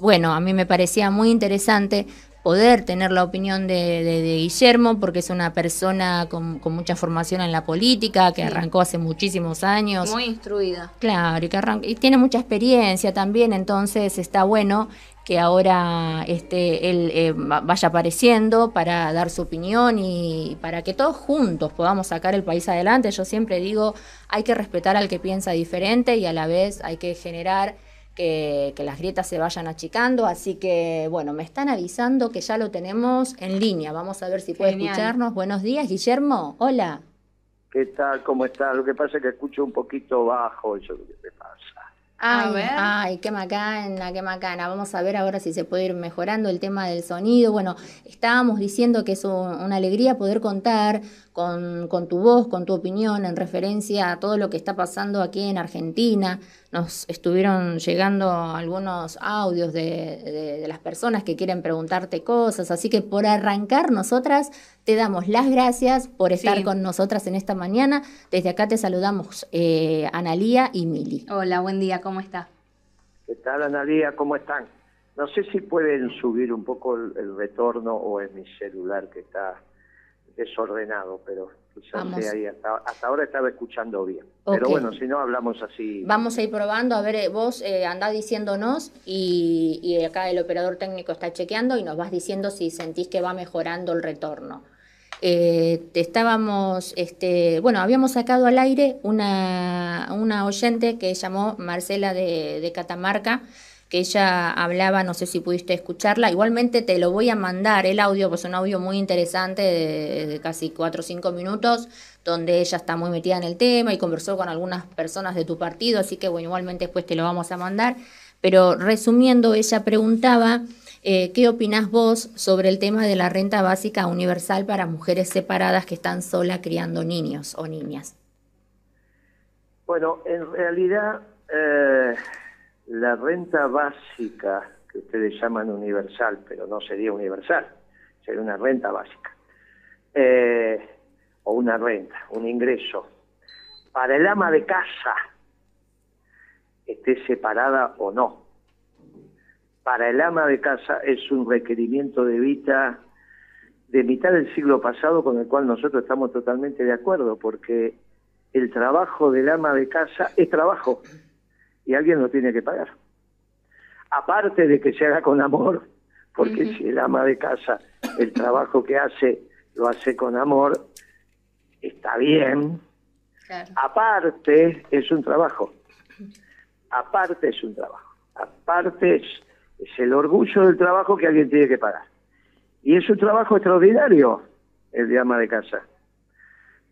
Bueno, a mí me parecía muy interesante poder tener la opinión de, Guillermo, porque es una persona con, mucha formación en la política, que arrancó hace muchísimos años. Muy instruida. Claro, y que y tiene mucha experiencia también, entonces está bueno que ahora este, él eh, vaya apareciendo para dar su opinión y para que todos juntos podamos sacar el país adelante. Yo siempre digo, hay que respetar al que piensa diferente y a la vez hay que generar que, las grietas se vayan achicando. Así que, bueno, me están avisando que ya lo tenemos en línea. Vamos a ver si puede escucharnos. Buenos días, Guillermo. Hola. ¿Qué tal? ¿Cómo está? Lo que pasa es que escucho un poquito bajo, eso es lo que me pasa. Ay, ay, qué macana, qué macana. Vamos a ver ahora si se puede ir mejorando el tema del sonido. Bueno, estábamos diciendo que es una alegría poder contar con, con, tu voz, con tu opinión en referencia a todo lo que está pasando aquí en Argentina. Nos estuvieron llegando algunos audios de, de, las personas que quieren preguntarte cosas, así que por arrancar nosotras te damos las gracias por estar con nosotras en esta mañana. Desde acá te saludamos eh, Analía y Mili. Hola, buen día, ¿cómo está? ¿Qué tal Analía? ¿Cómo están? No sé si pueden subir un poco el retorno o en mi celular que está desordenado, pero ahí. Hasta, ahora estaba escuchando bien. Pero bueno, si no, hablamos así. Vamos a ir probando. A ver, eh, vos eh, andás diciéndonos y, y acá el operador técnico está chequeando y nos vas diciendo si sentís que va mejorando el retorno. Eh, estábamos, este, bueno, habíamos sacado al aire una, una oyente que llamó Marcela de, de Catamarca, ella hablaba, no sé si pudiste escucharla, igualmente te lo voy a mandar el audio, pues un audio muy interesante de, casi cuatro o cinco minutos, donde ella está muy metida en el tema y conversó con algunas personas de tu partido, así que bueno, igualmente después te lo vamos a mandar, pero resumiendo, ella preguntaba... Eh, ¿Qué opinás vos sobre el tema de la renta básica universal para mujeres separadas que están sola criando niños o niñas? Bueno, en realidad eh, la renta básica, que ustedes llaman universal, pero no sería universal, sería una renta básica, eh, o una renta, un ingreso, para el ama de casa, esté separada o no. Para el ama de casa es un requerimiento de vida de mitad del siglo pasado con el cual nosotros estamos totalmente de acuerdo, porque el trabajo del ama de casa es trabajo y alguien lo tiene que pagar. Aparte de que se haga con amor, porque si el ama de casa el trabajo que hace lo hace con amor, está bien. Aparte es un trabajo. Aparte es un trabajo. Aparte es, es el orgullo del trabajo que alguien tiene que pagar. Y es un trabajo extraordinario el de ama de casa.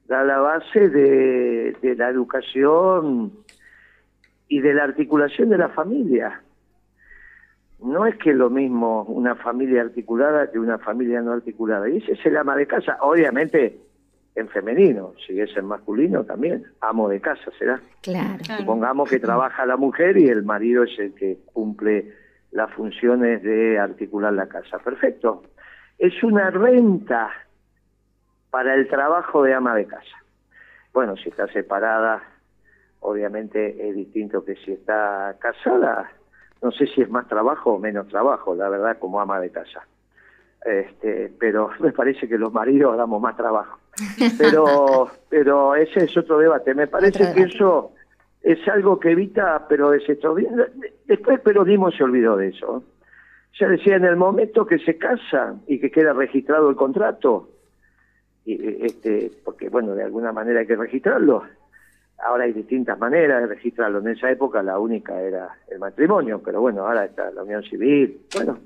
Da la base de, de la educación y de la articulación de la familia. No es que lo mismo una familia articulada que una familia no articulada. Y ese es el ama de casa, obviamente en femenino, si es en masculino también, amo de casa será. Claro. Supongamos que trabaja la mujer y el marido es el que cumple las funciones de articular la casa. Perfecto. Es una renta para el trabajo de ama de casa. Bueno, si está separada, obviamente es distinto que si está casada, no sé si es más trabajo o menos trabajo, la verdad, como ama de casa. Este, pero me parece que los maridos damos más trabajo. Pero, pero ese es otro debate. Me parece que eso es algo que evita, pero. Después el peronismo se olvidó de eso. Ya decía, en el momento que se casa y que queda registrado el contrato, y, este, porque bueno, de alguna manera hay que registrarlo, Ahora hay distintas maneras de registrarlo. En esa época la única era el matrimonio, pero bueno, ahora está la unión civil. Bueno,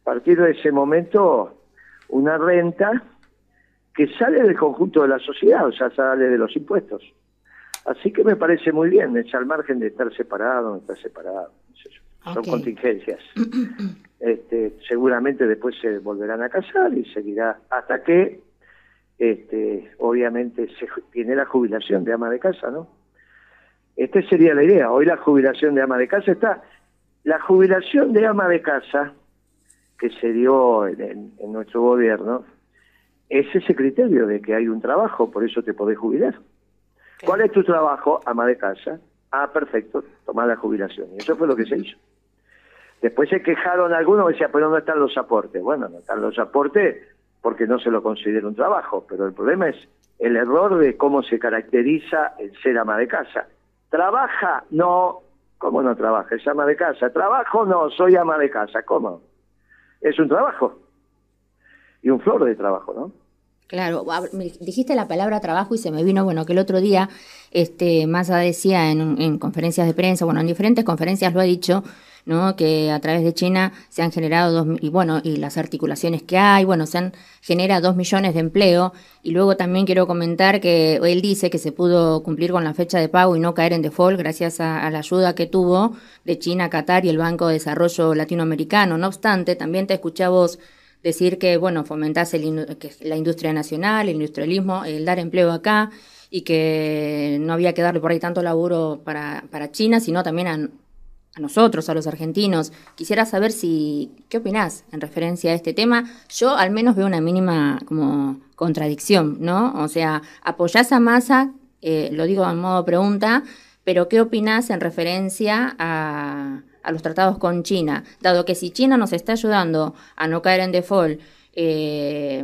a partir de ese momento, una renta que sale del conjunto de la sociedad, o sea, sale de los impuestos. Así que me parece muy bien, es al margen de estar separado, no estar separado. Son contingencias. Este, seguramente después se volverán a casar y seguirá hasta que este, obviamente se tiene la jubilación de ama de casa, ¿no? Esta sería la idea. Hoy la jubilación de ama de casa está. La jubilación de ama de casa que se dio en, nuestro gobierno es ese criterio de que hay un trabajo, por eso te podés jubilar. ¿Cuál es tu trabajo, ama de casa? Ah, perfecto, tomar la jubilación. Y eso fue lo que se hizo. Después se quejaron algunos y decían, pero no están los aportes. Bueno, no están los aportes porque no se lo considera un trabajo, pero el problema es el error de cómo se caracteriza el ser ama de casa. ¿Trabaja? No. ¿Cómo no trabaja? Es ama de casa. ¿Trabajo? No, soy ama de casa. ¿Cómo? Es un trabajo. Y un flor de trabajo, ¿no? Claro, dijiste la palabra trabajo y se me vino, bueno, que el otro día, este, Massa decía en, en conferencias de prensa, bueno, en diferentes conferencias lo ha dicho, ¿no? que a través de China se han generado dos, y bueno, y las articulaciones que hay, bueno, se han genera dos millones de empleo, y luego también quiero comentar que él dice que se pudo cumplir con la fecha de pago y no caer en default gracias a, la ayuda que tuvo de China, Qatar y el Banco de Desarrollo Latinoamericano. No obstante, también te escuché vos decir que, bueno, fomentás el, la industria nacional, el industrialismo, el dar empleo acá, y que no había que darle por ahí tanto laburo para, para China, sino también a, a nosotros, a los argentinos. Quisiera saber si, ¿qué opinás en referencia a este tema? Yo al menos veo una mínima como contradicción, ¿no? O sea, apoyás a Massa, eh, lo digo en modo pregunta, pero ¿qué opinás en referencia a, a, los tratados con China? Dado que si China nos está ayudando a no caer en default, eh,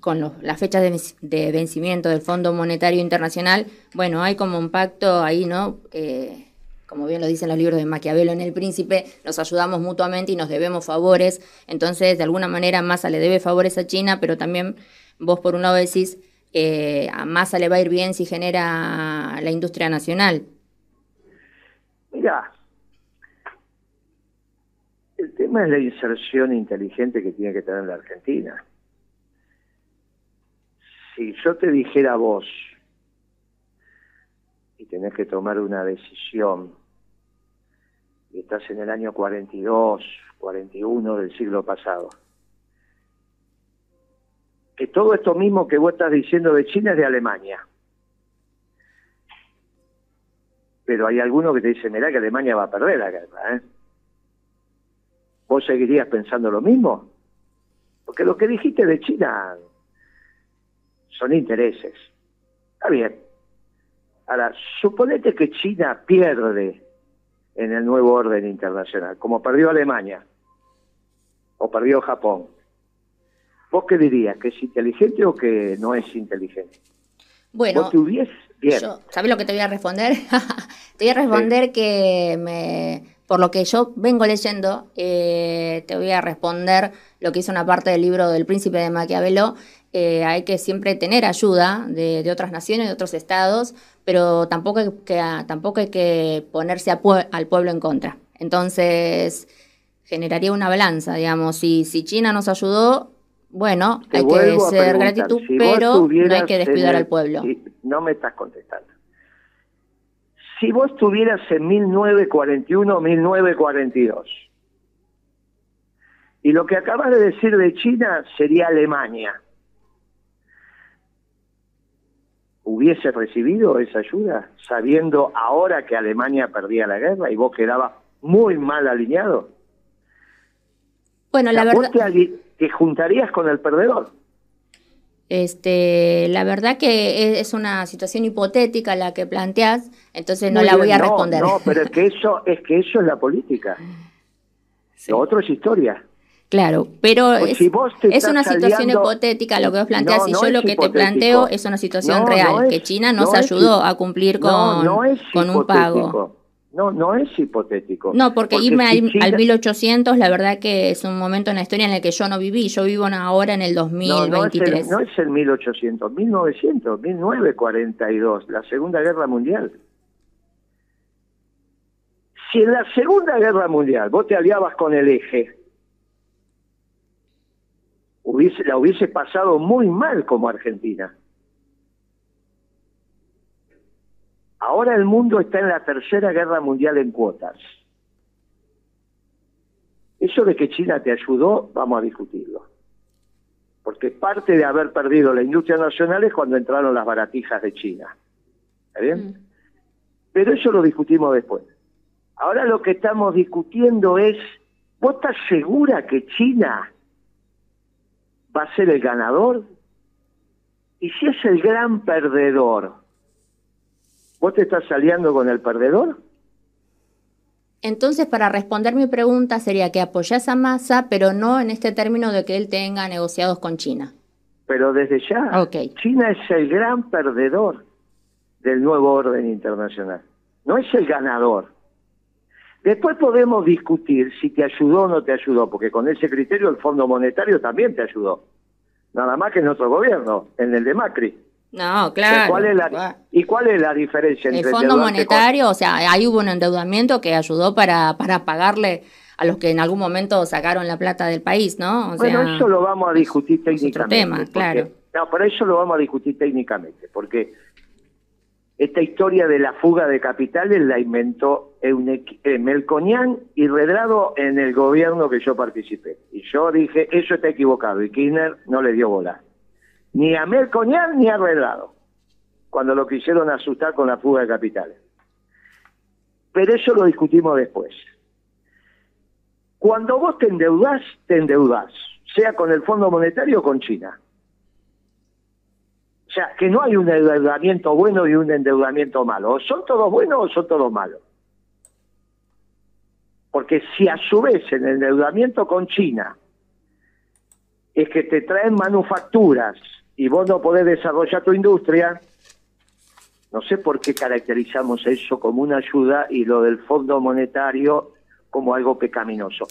con los, las fechas de, vencimiento del Fondo Monetario Internacional, bueno, hay como un pacto ahí, ¿no? Eh, como bien lo dicen los libros de Maquiavelo en El Príncipe, nos ayudamos mutuamente y nos debemos favores. Entonces, de alguna manera, Massa le debe favores a China, pero también vos por un lado decís, eh, a Massa le va a ir bien si genera la industria nacional. Mira, tema es la inserción inteligente que tiene que tener la Argentina. Si yo te dijera vos, y tenés que tomar una decisión, y estás en el año 42, 41 del siglo pasado, que todo esto mismo que vos estás diciendo de China es de Alemania. Pero hay algunos que te dicen, mirá que Alemania va a perder la guerra, ¿eh? ¿Vos seguirías pensando lo mismo? Porque lo que dijiste de China son intereses. Está bien, Ahora, suponete que China pierde en el nuevo orden internacional, como perdió Alemania o perdió Japón. ¿Vos qué dirías? ¿Que es inteligente o que no es inteligente? Bueno, ¿sabes lo que te voy a responder? te voy a responder que me, por lo que yo vengo leyendo, eh, te voy a responder lo que hizo una parte del libro del príncipe de Maquiavelo. Eh, hay que siempre tener ayuda de, de otras naciones, de otros estados, pero tampoco hay que, tampoco hay que ponerse al pueblo en contra. Entonces, generaría una balanza, digamos, si, si China nos ayudó, bueno, hay que ser gratitud, pero no hay que descuidar al pueblo. no me estás contestando. Si vos estuvieras en 1941 1942, y lo que acabas de decir de China sería Alemania, hubiese recibido esa ayuda, sabiendo ahora que Alemania perdía la guerra y vos quedabas muy mal alineado? Bueno, la, verdad... Te, juntarías con el perdedor. Este, la verdad que es una situación hipotética la que planteas, entonces no la voy a responder. No, pero es que eso es que eso es la política. Lo otro es historia. Claro, pero pues es, una situación hipotética lo que vos planteas y yo lo que te planteo es una situación real, que China nos ayudó a cumplir con, con un pago. No, no es hipotético. No, porque, irme al, 1800, la verdad que es un momento en la historia en el que yo no viví. Yo vivo ahora en el 2023. No, no es el, 1800, 1900, 1942, la Segunda Guerra Mundial. Si en la Segunda Guerra Mundial vos te aliabas con el eje, hubiese, la hubiese pasado muy mal como Argentina. Ahora el mundo está en la tercera guerra mundial en cuotas. Eso de que China te ayudó, vamos a discutirlo. Porque parte de haber perdido la industria nacional es cuando entraron las baratijas de China. ¿Está bien? Mm. Pero eso lo discutimos después. Ahora lo que estamos discutiendo es, ¿vos estás segura que China va a ser el ganador? Y si es el gran perdedor, ¿vos te estás aliando con el perdedor? Entonces, para responder mi pregunta sería que apoyás a Massa, pero no en este término de que él tenga negociados con China. Pero desde ya. China es el gran perdedor del nuevo orden internacional. No es el ganador. Después podemos discutir si te ayudó o no te ayudó, porque con ese criterio el Fondo Monetario también te ayudó. Nada más que en otro gobierno, en el de Macri. No, claro. ¿Cuál es la, ¿Y cuál es la diferencia El entre Fondo endeudarte Monetario, o sea, ahí hubo un endeudamiento que ayudó para, para pagarle a los que en algún momento sacaron la plata del país, ¿no? O Bueno, sea, eso lo vamos a discutir es otro técnicamente. tema, porque- claro. No, pero eso lo vamos a discutir técnicamente, porque esta historia de la fuga de capitales la inventó eh, Melconian y Redrado en el gobierno que yo participé. Y yo dije, eso está equivocado, y Kirchner no le dio bola. Ni a Melconian ni a Redrado, cuando lo quisieron asustar con la fuga de capitales. Pero eso lo discutimos después. Cuando vos te endeudás, te endeudás, sea con el Fondo Monetario o con China. O sea, que no hay un endeudamiento bueno y un endeudamiento malo. O son todos buenos o son todos malos. Porque si a su vez el endeudamiento con China es que te traen manufacturas y vos no podés desarrollar tu industria, no sé por qué caracterizamos eso como una ayuda y lo del Fondo Monetario como algo pecaminoso.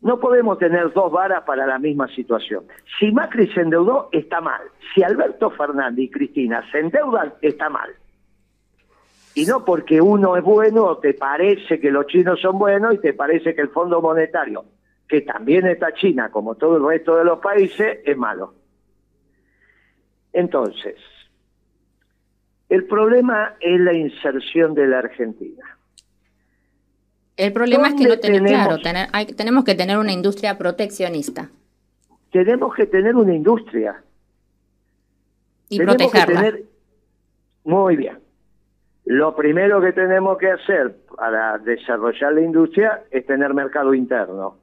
No podemos tener dos varas para la misma situación. Si Macri se endeudó, está mal. Si Alberto Fernández y Cristina se endeudan, está mal. Y no porque uno es bueno o te parece que los chinos son buenos y te parece que el Fondo Monetario, que también está China como todo el resto de los países, es malo. Entonces, el problema es la inserción de la Argentina. el problema es que no ¿dónde tenemos, claro, tener, hay- tenemos que tener una industria proteccionista Tenemos que tener una industria. y Tenemos que protegerla. tener- Muy bien. Lo primero que tenemos que hacer para desarrollar la industria es tener mercado interno,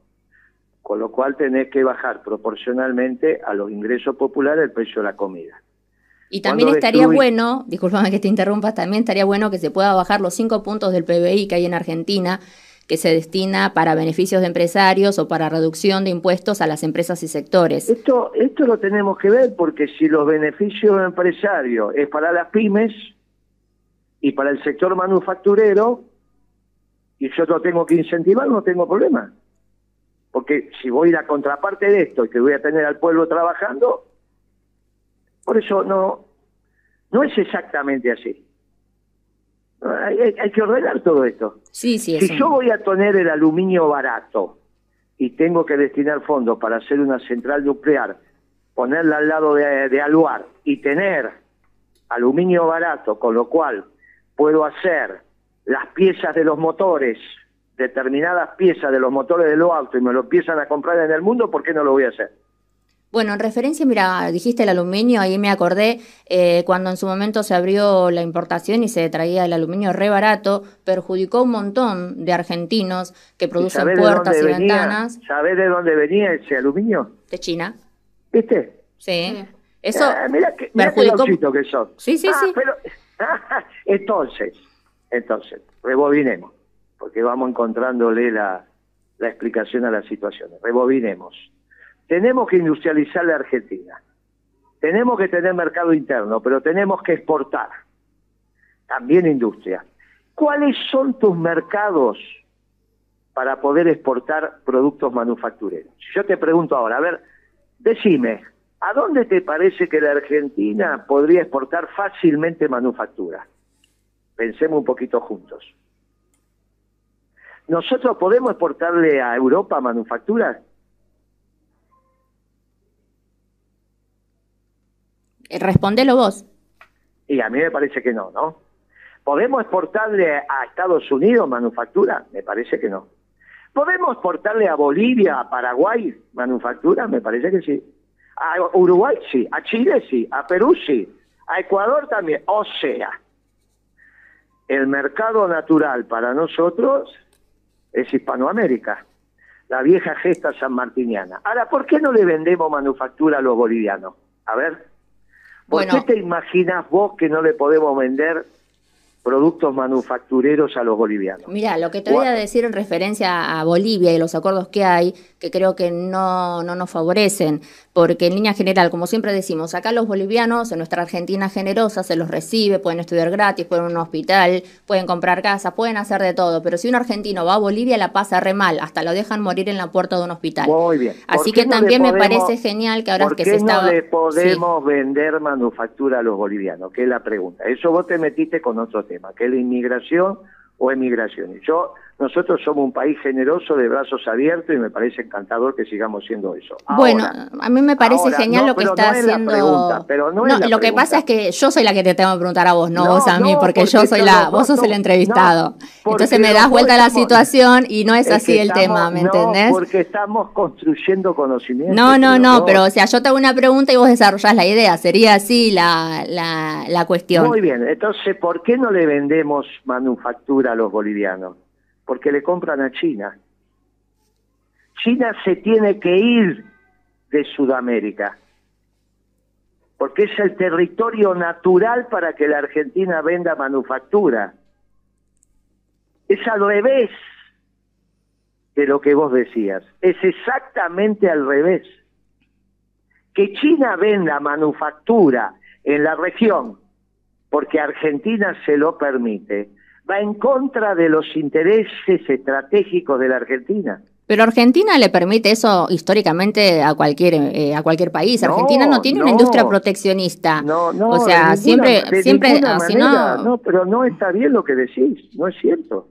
con lo cual tenés que bajar proporcionalmente a los ingresos populares el precio de la comida. Y también Cuando estaría bueno, discúlpame que te interrumpa, también estaría bueno que se pueda bajar los cinco puntos del PBI que hay en Argentina, que se destina para beneficios de empresarios o para reducción de impuestos a las empresas y sectores. Esto, esto lo tenemos que ver porque si los beneficios empresarios es para las pymes y para el sector manufacturero, y yo lo tengo que incentivar, no tengo problema. Porque si voy la contraparte de esto y que voy a tener al pueblo trabajando, por eso no, no es exactamente así. Hay, hay- hay que ordenar todo esto. Sí, sí, es Si yo voy a tener el aluminio barato y tengo que destinar fondos para hacer una central nuclear, ponerla al lado de, de Aluar y tener aluminio barato, con lo cual puedo hacer las piezas de los motores, determinadas piezas de los motores de los autos y me lo empiezan a comprar en el mundo, ¿por qué no lo voy a hacer? Bueno, en referencia, mira, dijiste el aluminio, ahí me acordé eh, cuando en su momento se abrió la importación y se traía el aluminio re barato, perjudicó un montón de argentinos que ¿Y producen de puertas y dónde venía? ventanas ¿Sabés de dónde venía ese aluminio? de China. ¿Viste? Sí. Eso Ah, mira que, qué perjudicó. que sos. Sí, sí, Ah, sí. Pero, entonces, entonces, rebobinemos, porque vamos encontrándole la, explicación a las situaciones. Rebobinemos. Tenemos que industrializar la Argentina. Tenemos que tener mercado interno, pero tenemos que exportar. También industria. ¿Cuáles son tus mercados para poder exportar productos manufactureros? Yo te pregunto ahora, a ver, decime, ¿a dónde te parece que la Argentina podría exportar fácilmente manufactura? Pensemos un poquito juntos. ¿Nosotros podemos exportarle a Europa manufacturas? Eh, Respondelo vos. Y a mí me parece que no, ¿no? ¿Podemos exportarle a Estados Unidos manufactura? Me parece que no. ¿Podemos exportarle a Bolivia, a Paraguay manufactura? Me parece que sí. A Uruguay sí, a Chile sí, a Perú sí, a Ecuador también. O sea, el mercado natural para nosotros es Hispanoamérica, la vieja gesta sanmartiniana. Ahora, ¿por qué no le vendemos manufactura a los bolivianos? A ver, ¿por Bueno. qué te imaginas vos que no le podemos vender productos manufactureros a los bolivianos. Mira, lo que te voy a decir en referencia a Bolivia y los acuerdos que hay, que creo que no, no nos favorecen, porque en línea general, como siempre decimos, acá los bolivianos, en nuestra Argentina generosa, se los recibe, pueden estudiar gratis, pueden ir a un hospital, pueden comprar casas, pueden hacer de todo, pero si un argentino va a Bolivia la pasa re mal, hasta lo dejan morir en la puerta de un hospital. Muy bien. Así que también me parece genial que ahora ¿por que qué se está... no le podemos vender manufactura a los bolivianos? Que es la pregunta. Eso vos te metiste con otro que es la inmigración o emigración. Yo, nosotros somos un país generoso, de brazos abiertos, y me parece encantador que sigamos siendo eso. bueno, a mí me parece ahora, genial no, lo que está no es la haciendo... pregunta, pero no es lo que pasa es que yo soy la que te tengo que preguntar a vos, no, vos a mí, porque, porque yo soy la... Vos sos el entrevistado. Entonces me das vuelta a la situación y no es, es así el estamos- tema, ¿me no, entendés? porque estamos construyendo conocimiento. No, no, no, pero o sea, yo te hago una pregunta y vos desarrollás la idea, sería así la, la, la cuestión. Muy bien, entonces, ¿por qué no le vendemos manufactura a los bolivianos? Porque le compran a China. China se tiene que ir de Sudamérica, porque es el territorio natural para que la Argentina venda manufactura. Es al revés de lo que vos decías, es exactamente al revés. Que China venda manufactura en la región porque Argentina se lo permite, va en contra de los intereses estratégicos de la Argentina. Pero Argentina le permite eso históricamente a cualquier eh, a cualquier país. Argentina no tiene una industria proteccionista. No, no, o sea, ninguna- siempre siempre ah, si no, no, pero no está bien lo que decís, no es cierto.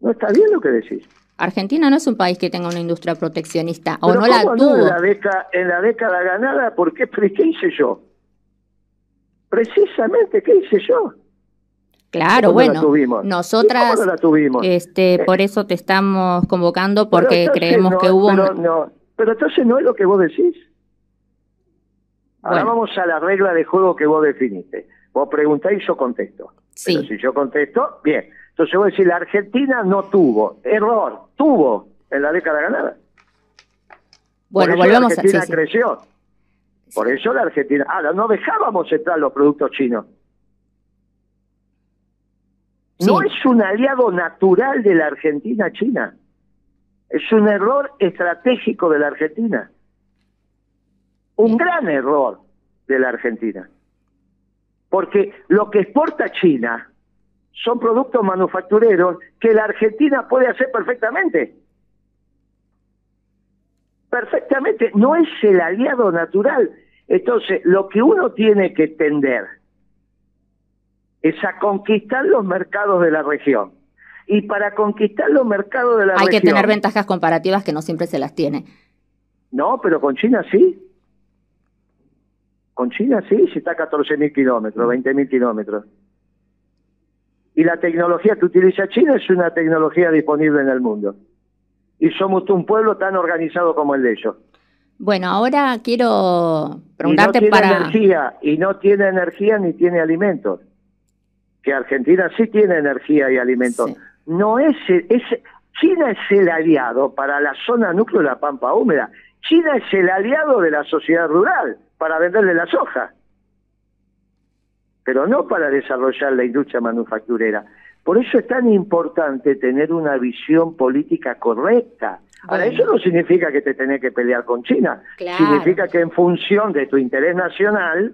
No está bien lo que decís. Argentina no es un país que tenga una industria proteccionista o no la ¿cómo tuvo. en la, década, en la década ganada, ¿por qué, ¿qué hice yo? Precisamente, ¿qué hice yo? Claro, ¿Cómo bueno, la tuvimos? nosotras ¿Y cómo no la tuvimos? este Eh, por eso te estamos convocando porque creemos no, que hubo pero, no, pero entonces no es lo que vos decís. Ahora Bueno. vamos a la regla de juego que vos definiste. Vos preguntáis y yo contesto. Sí. Pero si yo contesto, bien. Entonces voy a decir, la Argentina no tuvo. Error, tuvo en la década ganada. bueno, Por eso volvemos la a Argentina sí, sí. creció. Por eso la Argentina... Ahora, no dejábamos entrar los productos chinos. No es un aliado natural de la Argentina China. Es un error estratégico de la Argentina. Un gran error de la Argentina. Porque lo que exporta China son productos manufactureros que la Argentina puede hacer perfectamente. Perfectamente. No es el aliado natural. Entonces, lo que uno tiene que tender es a conquistar los mercados de la región. Y para conquistar los mercados de la Hay que región... tener ventajas comparativas que no siempre se las tiene. No, pero con China sí. Con China sí, si está a 14.000 kilómetros, 20.000 kilómetros. Y la tecnología que utiliza China es una tecnología disponible en el mundo. Y somos un pueblo tan organizado como el de ellos. Bueno, ahora quiero Y preguntarte no tiene para energía, y no tiene energía ni tiene alimentos. Que Argentina sí tiene energía y alimentos. Sí. No es, es China es el aliado para la zona núcleo de la pampa húmeda. China es el aliado de la sociedad rural para venderle la soja. Pero no para desarrollar la industria manufacturera. Por eso es tan importante tener una visión política correcta. Ahora, Bueno. eso no significa que te tenés que pelear con China. Claro. Significa que en función de tu interés nacional,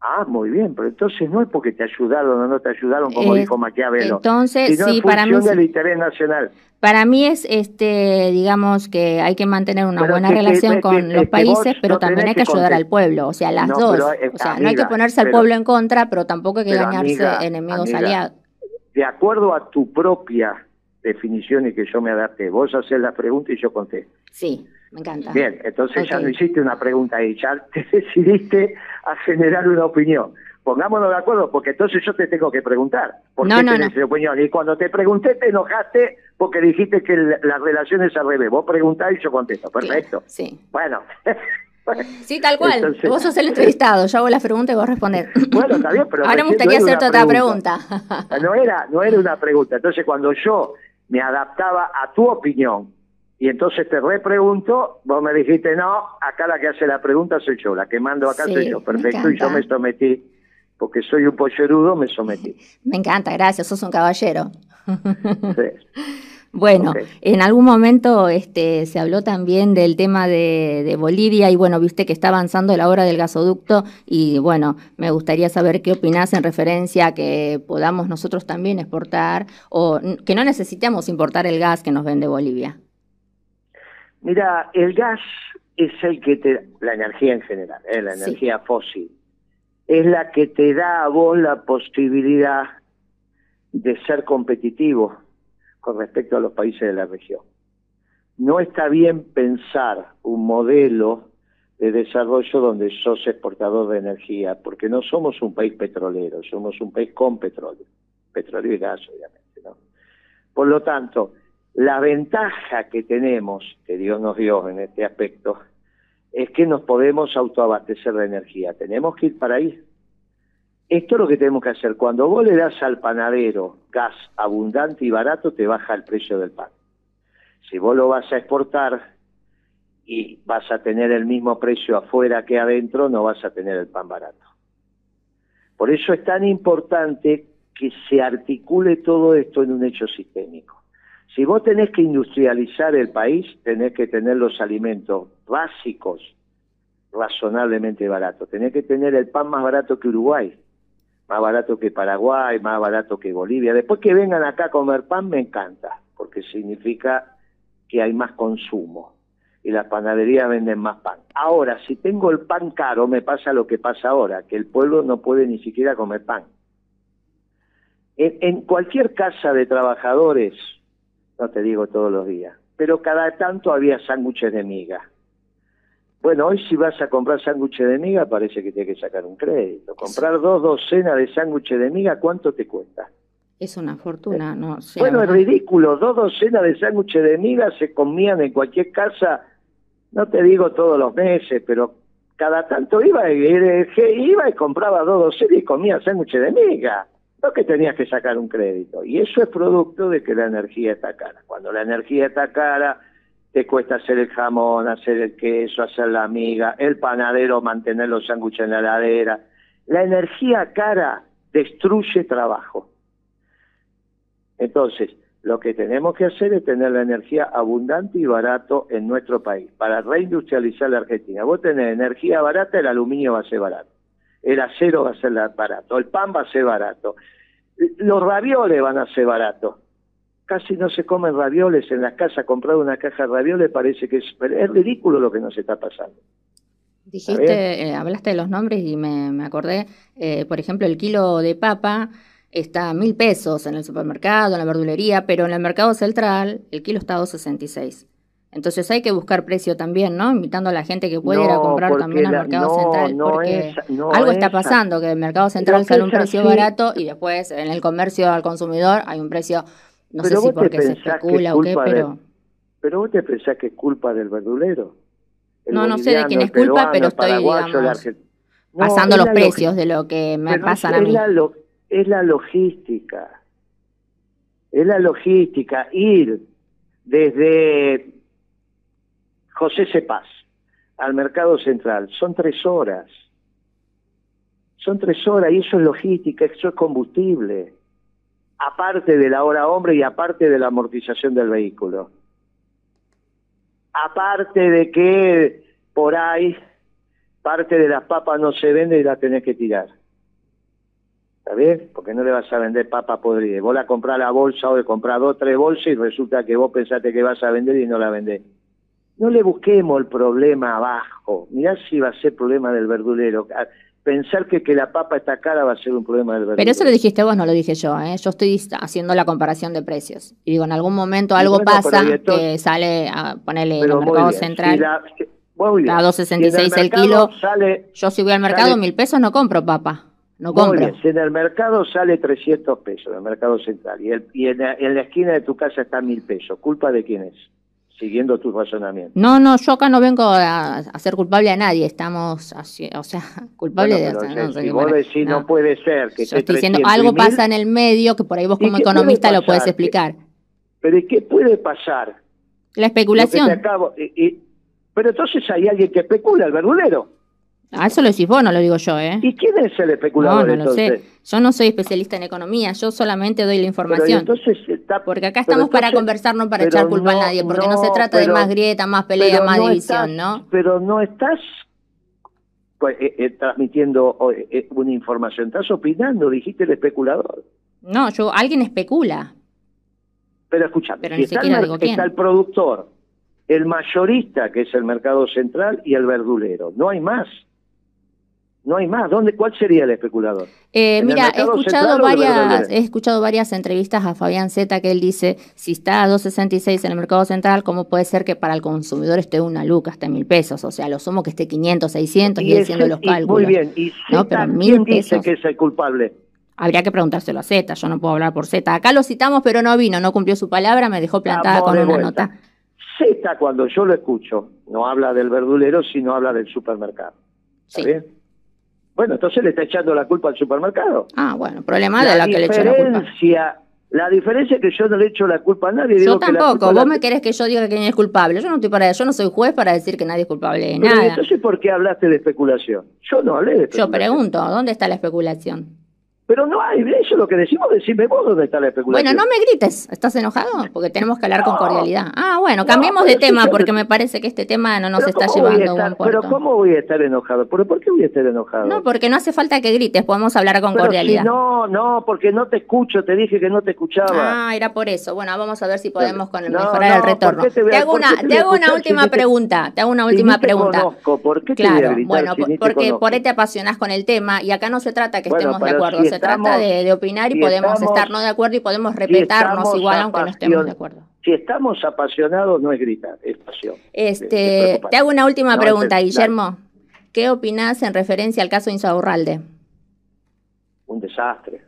ah, muy bien, pero entonces no es porque te ayudaron o no te ayudaron, como Eh, dijo Maquiavelo, entonces, sino sí, en para mí del interés nacional. Para mí es, este, digamos que hay que mantener una Pero buena que- relación que- con que- los países, pero no también hay que ayudar al pueblo, o sea, las No, dos. pero, eh, o sea, no hay que ponerse al pero- pueblo en contra, pero tampoco hay que pero, dañarse amiga, enemigos amiga, aliados. De acuerdo a tu propia definición y que yo me adapte, vos haces la pregunta y yo contesto. Sí, me encanta. Bien, entonces ya no hiciste una pregunta ahí, ya te decidiste a generar una opinión. Pongámonos de acuerdo, porque entonces yo te tengo que preguntar. ¿Por No, qué no, tenés no. esa opinión? Y cuando te pregunté te enojaste porque dijiste que la- la relación es al revés. Vos preguntás y yo contesto. Perfecto. Sí. Bueno. Sí, tal cual. Entonces- Vos sos el entrevistado, yo hago las preguntas y vos respondés. Bueno, está bien, pero Ahora me gustaría no hacerte otra pregunta. No era, no era una pregunta. Entonces, cuando yo me adaptaba a tu opinión y entonces te repregunto, vos me dijiste, no, acá la que hace la pregunta soy yo, la que mando acá Sí, soy yo. Perfecto, y yo me sometí porque soy un pollerudo, me sometí. Me encanta, gracias, sos un caballero. Bueno, en algún momento este, se habló también del tema de, Bolivia y bueno, viste que está avanzando la obra del gasoducto y bueno, me gustaría saber qué opinás en referencia a que podamos nosotros también exportar o que no necesitemos importar el gas que nos vende Bolivia. Mira, el gas es el que te, la energía en general, ¿eh? la energía fósil, es la que te da a vos la posibilidad de ser competitivo con respecto a los países de la región. No está bien pensar un modelo de desarrollo donde sos exportador de energía, porque no somos un país petrolero, somos un país con petróleo, petróleo y gas, obviamente. ¿no? Por lo tanto, la ventaja que tenemos, que Dios nos dio en este aspecto, es que nos podemos autoabastecer de energía. Tenemos que ir para ahí. Esto es lo que tenemos que hacer. Cuando vos le das al panadero gas abundante y barato, te baja el precio del pan. Si vos lo vas a exportar y vas a tener el mismo precio afuera que adentro, no vas a tener el pan barato. Por eso es tan importante que se articule todo esto en un hecho sistémico. Si vos tenés que industrializar el país, tenés que tener los alimentos básicos razonablemente baratos. Tenés que tener el pan más barato que Uruguay más barato que Paraguay, más barato que Bolivia. Después que vengan acá a comer pan me encanta, porque significa que hay más consumo y las panaderías venden más pan. Ahora, si tengo el pan caro, me pasa lo que pasa ahora, que el pueblo no puede ni siquiera comer pan. En, en cualquier casa de trabajadores, no te digo todos los días, pero cada tanto había sándwiches de miga bueno, hoy si vas a comprar sándwiches de miga parece que tienes que sacar un crédito. Comprar dos docenas de sándwiches de miga, ¿cuánto te cuesta? Es una fortuna, ¿no? bueno, es ridículo. Dos docenas de sándwiches de miga se comían en cualquier casa, no te digo todos los meses, pero cada tanto iba y, iba y compraba dos docenas y comía sándwiches de miga. Que tenías que sacar un crédito. Y eso es producto de que la energía está cara. Cuando la energía está cara te cuesta hacer el jamón, hacer el queso, hacer la miga, el panadero mantener los sándwiches en la heladera. La energía cara destruye trabajo. Entonces, lo que tenemos que hacer es tener la energía abundante y barato en nuestro país para reindustrializar la Argentina. Vos tenés energía barata, el aluminio va a ser barato, el acero va a ser barato, el pan va a ser barato, los ravioles van a ser baratos casi no se comen ravioles en las casas, comprar una caja de ravioles parece que es, es ridículo lo que nos está pasando. Dijiste, eh, hablaste de los nombres y me, acordé, eh, por ejemplo, el kilo de papa está a mil pesos en el supermercado, en la verdulería, pero en el mercado central el kilo está a 2.66. Entonces hay que buscar precio también, ¿no? Invitando a la gente que puede ir a comprar también al mercado central, porque algo está pasando, que el mercado central sale un precio barato y después en el comercio al consumidor hay un precio no sé si porque se especula o qué, pero... pero vos te pensás que es culpa del verdulero. no, no sé de quién es culpa, pero estoy, digamos, pasando los precios de lo que me pasan a mí. La es la logística. Es la logística. Ir desde José Cepaz al mercado central son tres horas. Son tres horas y eso es logística, eso es combustible aparte de la hora hombre y aparte de la amortización del vehículo. Aparte de que por ahí parte de las papas no se vende y las tenés que tirar. ¿Está bien? Porque no le vas a vender papa podrida. Vos la comprás la bolsa o le comprás dos tres bolsas y resulta que vos pensaste que vas a vender y no la vendés. No le busquemos el problema abajo. Mirá si va a ser problema del verdulero pensar que que la papa está cara va a ser un problema del verdadero. Pero eso lo dijiste vos, no lo dije yo. ¿eh? Yo estoy haciendo la comparación de precios. Y digo, en algún momento algo pasa que sale a ponerle en el mercado central. a 2.66 el, kilo. yo si voy al mercado, mil pesos no compro papa. No compro. si en el mercado sale 300 pesos, en el mercado central, y, el, y en, la, en, la, esquina de tu casa está mil pesos, ¿culpa de quién es? Siguiendo tu razonamiento. No, no, yo acá no vengo a, ser culpable a nadie, estamos, así, o sea, culpable de... no, si vos decís no. puede ser que... Yo estoy diciendo, algo pasa en el medio que por ahí vos como economista lo puedes explicar. Pero ¿y qué puede pasar? La especulación. pero entonces hay alguien que especula, el verdulero. Ah, eso lo decís vos, no lo digo yo, ¿eh? ¿Y quién es el especulador no, no lo entonces? sé. Yo no soy especialista en economía, yo solamente doy la Pero, información. entonces está- Porque acá estamos para conversar, no para echar culpa no, a nadie, porque no, se trata de más grieta, más pelea, más división, estás- ¿no? Pero no estás pues, eh, eh, transmitiendo eh, eh, una información, estás opinando, dijiste el especulador. No, yo, alguien especula. Pero escúchame, Pero si el, digo está el productor, el mayorista, que es el mercado central, y el verdulero. No hay más. No hay más. ¿Dónde, ¿Cuál sería el especulador? Eh, ¿En el mira, he escuchado varias, he escuchado varias entrevistas a Fabián Zeta que él dice, si está a 2.66 en el mercado central, ¿cómo puede ser que para el consumidor esté una luca, esté mil pesos? O sea, lo sumo que esté 500, 600 y, ese- haciendo los y- cálculos. Muy bien. ¿Y No, Zeta, pero mil quién dice que es el culpable? Habría que preguntárselo a Zeta, yo no puedo hablar por Zeta. Acá lo citamos, pero no vino, no cumplió su palabra, me dejó plantada con de una vuelta. nota. Zeta, cuando yo lo escucho, no habla del verdulero, sino habla del supermercado. ¿Está Sí. bien? Bueno, entonces le está echando la culpa al supermercado. Ah, bueno, problema de la que le echa la culpa. diferencia, la diferencia es que yo no le echo la culpa a nadie. Yo digo que tampoco, culpa vos la- me querés que yo diga quién es culpable. Yo no estoy para yo no soy juez para decir que nadie es culpable de Pero nada. entonces, ¿por qué hablaste de especulación? Yo no hablé de Yo especulación. pregunto, ¿dónde está la especulación? Pero no hay, eso es lo que decimos, decime vos dónde está la especulación. Bueno, no me grites, ¿estás enojado? Porque tenemos que hablar con cordialidad. Ah, bueno, No, cambiemos pero de tema porque me parece que este tema no nos Pero está ¿cómo voy a llevando a estar- Pero puerto. ¿cómo voy a estar enojado? ¿Pero por qué voy a estar enojado? No, porque no hace falta que grites, podemos hablar con Pero cordialidad. si no, no, porque no te escucho, te dije que no te escuchaba. Ah, era por eso. Bueno, vamos a ver si podemos con el No, mejorar el retorno. ¿por qué te a- hago una, te a hago una si última pregunta. Te hago una última pregunta. conozco, ¿por qué te voy a Claro, gritar bueno, porque por ahí te apasionás con el tema y acá no se trata que estemos de pero acuerdo, se estamos- trata de, de opinar y si podemos estamos- estar no de acuerdo y podemos Si respetarnos estamos igual aunque no estemos de acuerdo. Si estamos apasionados, no es gritar, es pasión. Es Este, te hago una última No, pregunta, Guillermo. ¿Qué opinás en referencia al caso Insaurralde? Un desastre.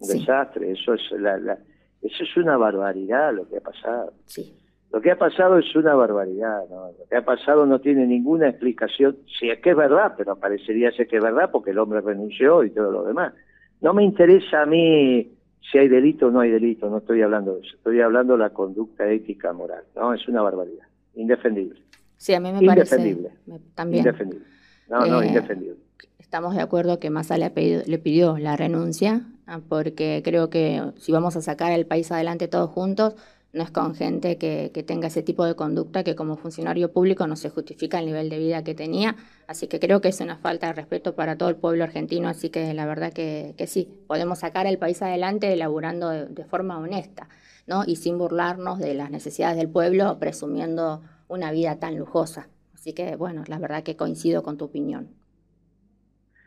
Un Sí. desastre. Eso es, la, la- eso es una barbaridad lo que ha pasado. Sí. Lo que ha pasado es una barbaridad, ¿no? Lo que ha pasado no tiene ninguna explicación, si es que es verdad, pero parecería ser que es verdad porque el hombre renunció y todo lo demás. No me interesa a mí si hay delito o no hay delito, no estoy hablando de eso, estoy hablando de la conducta ética moral, ¿no? Es una barbaridad, indefendible, Sí, a mí me parece. Indefendible. me- también. indefendible. No, no, Eh, indefendible. Estamos de acuerdo que Massa le, pedido- le pidió la renuncia, ah, porque creo que si vamos a sacar el país adelante todos juntos, no es con gente que, que tenga ese tipo de conducta que como funcionario público no se justifica el nivel de vida que tenía. Así que creo que es una falta de respeto para todo el pueblo argentino. Así que la verdad que, que sí, podemos sacar el país adelante elaborando de, de forma honesta ¿no? y sin burlarnos de las necesidades del pueblo, presumiendo una vida tan lujosa. Así que bueno, la verdad que coincido con tu opinión.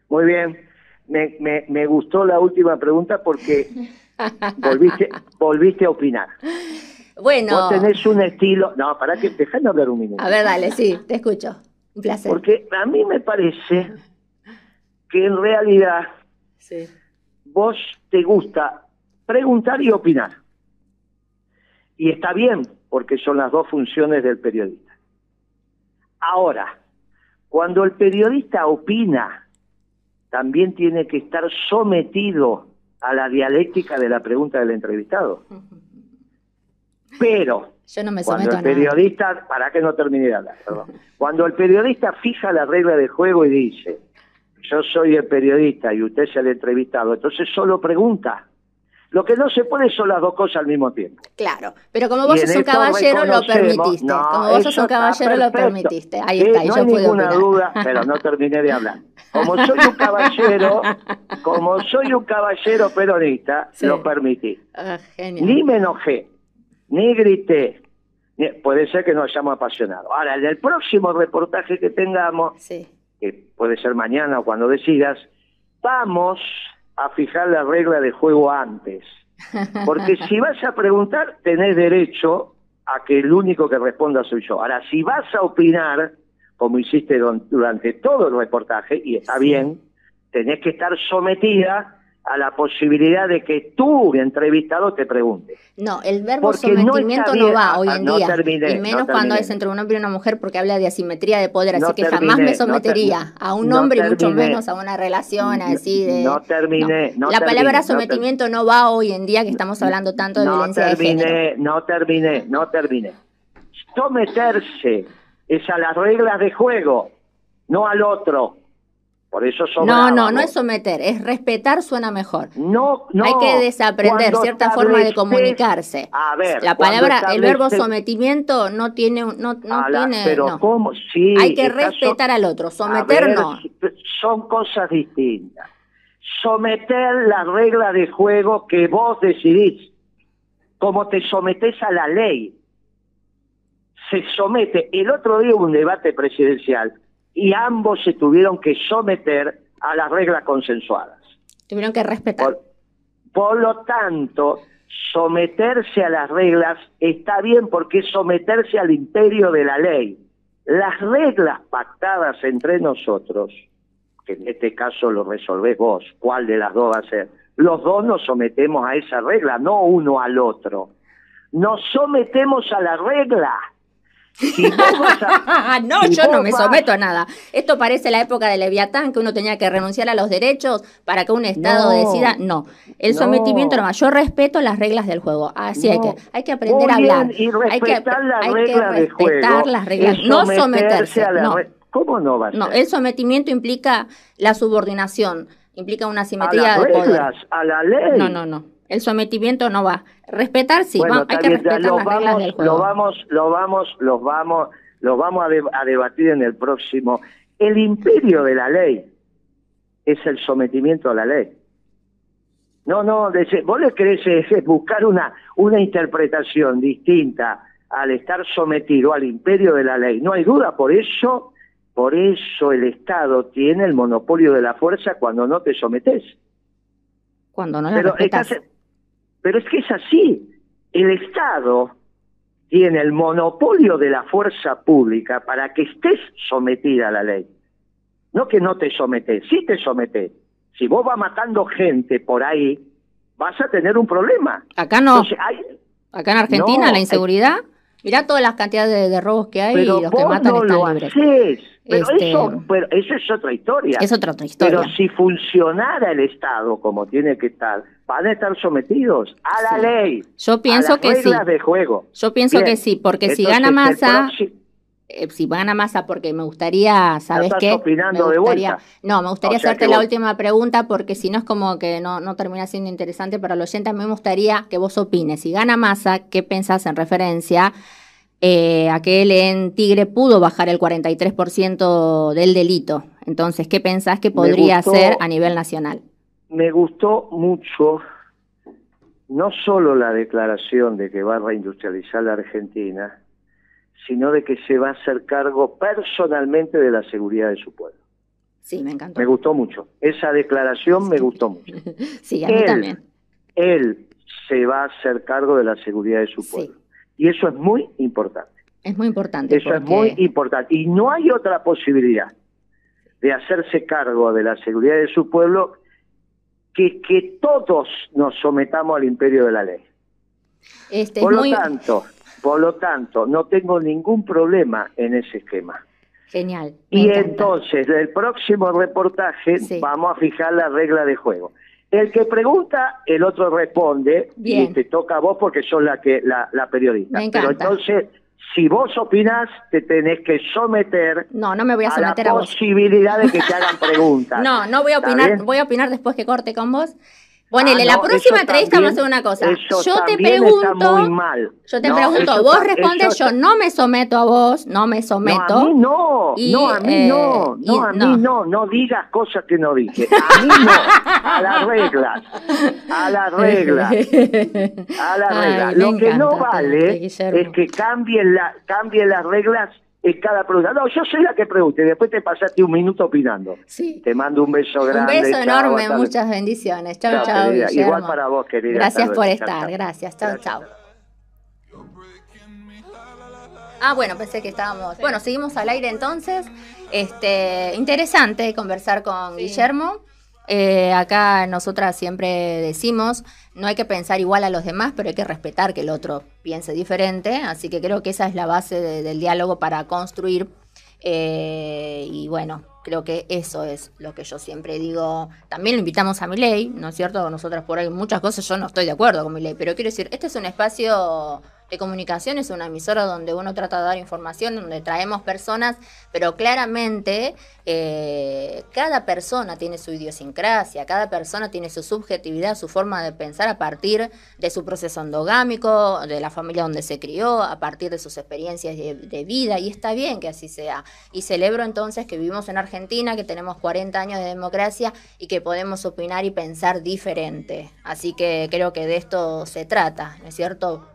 Muy bien, me, me, me gustó la última pregunta porque volviste, volviste a opinar. Bueno, Vos tenés un estilo, no, para que, dejame hablar un minuto. a ver, dale, sí, te escucho. Un placer. Porque a mí me parece que en realidad Sí. vos te gusta preguntar y opinar. Y está bien, porque son las dos funciones del periodista. Ahora, cuando el periodista opina, también tiene que estar sometido a la dialéctica de la pregunta del entrevistado. Pero Yo no me cuando el nada. periodista, para que no termine de hablar, perdón. Cuando el periodista fija la regla del juego y dice, yo soy el periodista y usted es el entrevistado, entonces solo pregunta. Lo que no se puede son las dos cosas al mismo tiempo. Claro, pero como vos sos un caballero, lo permitiste. No, como vos sos un caballero, lo permitiste. Ahí Sí, está, y no yo hay ninguna opinar. duda, pero no terminé de hablar. Como soy un caballero, como soy un caballero peronista, Sí. lo permití. Ah, genial. Ni me enojé, ni grité. ni- puede ser que nos hayamos apasionado. Ahora, en el próximo reportaje que tengamos, Sí. que puede ser mañana o cuando decidas, vamos a fijar la regla de juego antes. Porque si vas a preguntar, tenés derecho a que el único que responda soy yo. Ahora, si vas a opinar, como hiciste durante todo el reportaje, y está Sí. bien, tenés que estar sometida a la posibilidad de que tú, entrevistado, te pregunte. No, el verbo Porque sometimiento no, va hoy Ah, en no día. terminé, y no menos cuando terminé. es entre un hombre y una mujer porque habla de asimetría de poder. Así que jamás terminé, me sometería ter- a un hombre y mucho terminé. menos a una relación así de... No terminé, no La terminé, palabra sometimiento no va hoy en día que estamos hablando tanto de no violencia de género. terminé, no terminé, no terminé. Someterse es a las reglas de juego. no al otro. Por eso No, no, no es someter, es respetar suena mejor. No, no. Hay que desaprender cierta forma de comunicarse. A ver, la palabra, el verbo sometimiento no tiene, no, no tiene. Pero cómo, sí. Hay que respetar al otro. Someter no. Son cosas distintas. Someter la regla de juego que vos decidís, como te sometés a la ley. Se somete. El otro día hubo un debate presidencial y ambos se tuvieron que someter a las reglas consensuadas. Tuvieron que respetar. Por, lo tanto, someterse a las reglas está bien porque es someterse al imperio de la ley. Las reglas pactadas entre nosotros, que en este caso lo resolvés vos, cuál de las dos va a ser, los dos nos sometemos a esa regla, no uno al otro. Nos sometemos a la regla no, yo no me someto a nada. Esto parece la época de Leviatán, que uno tenía que renunciar a los derechos para que un Estado decida. No, el sometimiento no. Yo respeto las reglas del juego. Así hay que hay que aprender a hablar. hay que, hay que respetar las reglas, no someterse. no. ¿Cómo no va a ser? No, el sometimiento implica la subordinación, implica una simetría de poder. A la ley. No, no, no. El sometimiento no va. Respetar sí, hay que respetar las reglas del juego. Lo vamos, lo vamos, los vamos, los vamos a, debatir en el próximo. El imperio de la ley es el sometimiento a la ley. No, no, vos le querés buscar una, una interpretación distinta al estar sometido al imperio de la ley. No hay duda, por eso, por eso el Estado tiene el monopolio de la fuerza cuando no te sometes. Cuando no la respetas. Pero es que es así. El Estado tiene el monopolio de la fuerza pública para que estés sometida a la ley. No que no te sometes, sí te sometes. Si vos vas matando gente por ahí, vas a tener un problema. Acá no. Acá en Argentina, la inseguridad. Mirá todas las cantidades de, robos que hay y los que matan no están lo libres. Pero, este, eso, pero eso es otra historia. Es otra, historia. Pero si funcionara el Estado como tiene que estar, van a estar sometidos a la ley. Yo pienso que sí. de juego. Yo pienso que sí, porque si gana masa, eh, si gana masa, porque me gustaría, ¿sabes qué? me gustaría, No, me gustaría hacerte la última pregunta, porque si no es como que no, no termina siendo interesante para los oyentes. A me gustaría que vos opines. Si gana masa, ¿qué pensás en referencia? Eh, aquel en Tigre pudo bajar el 43% del delito. Entonces, ¿qué pensás que podría hacer a nivel nacional? Me gustó mucho no solo la declaración de que va a reindustrializar la Argentina, sino de que se va a hacer cargo personalmente de la seguridad de su pueblo. Sí, me encantó. Me gustó mucho. Esa declaración me gustó mucho. sí, a mí también. Él se va a hacer cargo de la seguridad de su pueblo. Y eso es muy importante. Es muy importante. Eso es muy importante. Y no hay otra posibilidad de hacerse cargo de la seguridad de su pueblo que que todos nos sometamos al imperio de la ley. Este, por lo tanto, por lo tanto, no tengo ningún problema en ese esquema. Genial. Y entonces, el próximo reportaje vamos a fijar la regla de juego. El que pregunta, el otro responde y te toca a vos porque sos la que la, periodista. Pero entonces, si vos opinás, te tenés que someter. No, no me voy a someter a, la posibilidad de que te hagan preguntas. no, no voy a opinar. Voy a opinar después que corte con vos. Ponele, ah, la próxima entrevista vamos a hacer una cosa. Yo te pregunto, yo te pregunto, vos respondes, yo no me someto a vos, no me someto. No, a mí no, no, a mí no, eh, no, a mí no. no, digas cosas que no dije. A mí no, a las reglas, a las reglas, a las reglas. Lo que no vale es que cambien, la, cambien las reglas es cada pregunta. No, yo soy la que pregunte, después te pasaste un minuto opinando. Sí. Te mando un beso grande. Un beso enorme, muchas bendiciones. Chao, chao. Igual para vos, querida. Gracias por estar, gracias. Chao, chao. Ah, bueno, pensé que estábamos. Bueno, seguimos al aire entonces. Este, interesante conversar con Guillermo. Eh, acá nosotras siempre decimos, no hay que pensar igual a los demás, pero hay que respetar que el otro piense diferente. Así que creo que esa es la base del diálogo para construir. Eh, y bueno, creo que eso es lo que yo siempre digo. También lo invitamos a mi ley, ¿no es cierto? Nosotras por ahí muchas cosas yo no estoy de acuerdo con mi ley, pero quiero decir, este es un espacio de comunicación es una emisora donde uno trata de dar información, donde traemos personas, pero claramente eh, cada persona tiene su idiosincrasia, cada persona tiene su subjetividad, su forma de pensar a partir de su proceso endogámico, de la familia donde se crió, a partir de sus experiencias de, de vida, y está bien que así sea. Y celebro entonces que vivimos en Argentina, que tenemos 40 años de democracia y que podemos opinar y pensar diferente. Así que creo que de esto se trata, ¿no es cierto?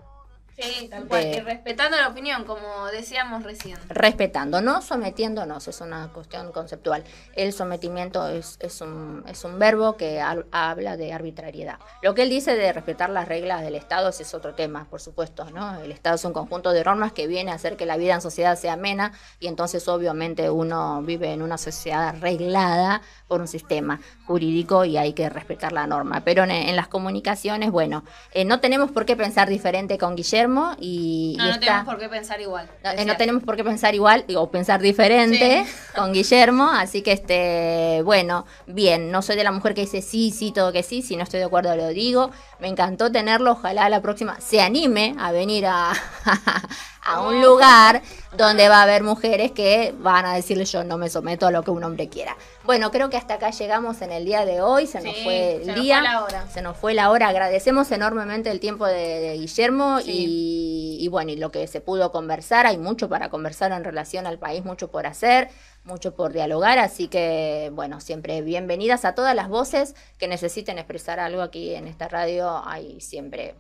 Sí, tal cual. y respetando la opinión, como decíamos recién. Respetando, no sometiéndonos, es una cuestión conceptual. El sometimiento es, es, un, es un verbo que habla de arbitrariedad. Lo que él dice de respetar las reglas del Estado ese es otro tema, por supuesto, ¿no? El Estado es un conjunto de normas que viene a hacer que la vida en sociedad sea amena y entonces obviamente uno vive en una sociedad arreglada por un sistema jurídico y hay que respetar la norma. Pero en, las comunicaciones, bueno, eh, no tenemos por qué pensar diferente con Guillermo y, no, no tenemos por qué pensar igual. No, no, tenemos por qué pensar igual o pensar diferente con Guillermo, así que este, bueno, bien, no soy de la mujer que dice sí, sí, todo que sí, si no estoy de acuerdo lo digo. Me encantó tenerlo, ojalá la próxima se anime a venir a, a un lugar donde va a haber mujeres que van a decirle yo no me someto a lo que un hombre quiera. Bueno, creo que hasta acá llegamos en el día de hoy, se nos fue el día, la hora. se nos fue la hora, agradecemos enormemente el tiempo de, Guillermo y, y, bueno, y lo que se pudo conversar, hay mucho para conversar en relación al país, mucho por hacer, mucho por dialogar, así que bueno, siempre bienvenidas a todas las voces que necesiten expresar algo aquí en esta radio, hay siempre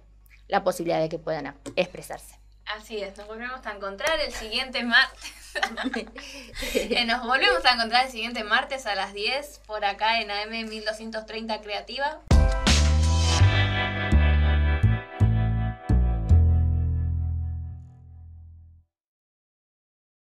la posibilidad de que puedan expresarse. Así es, nos volvemos a encontrar el siguiente martes. nos volvemos a encontrar el siguiente martes a las 10 por acá en AM 1230 Creativa.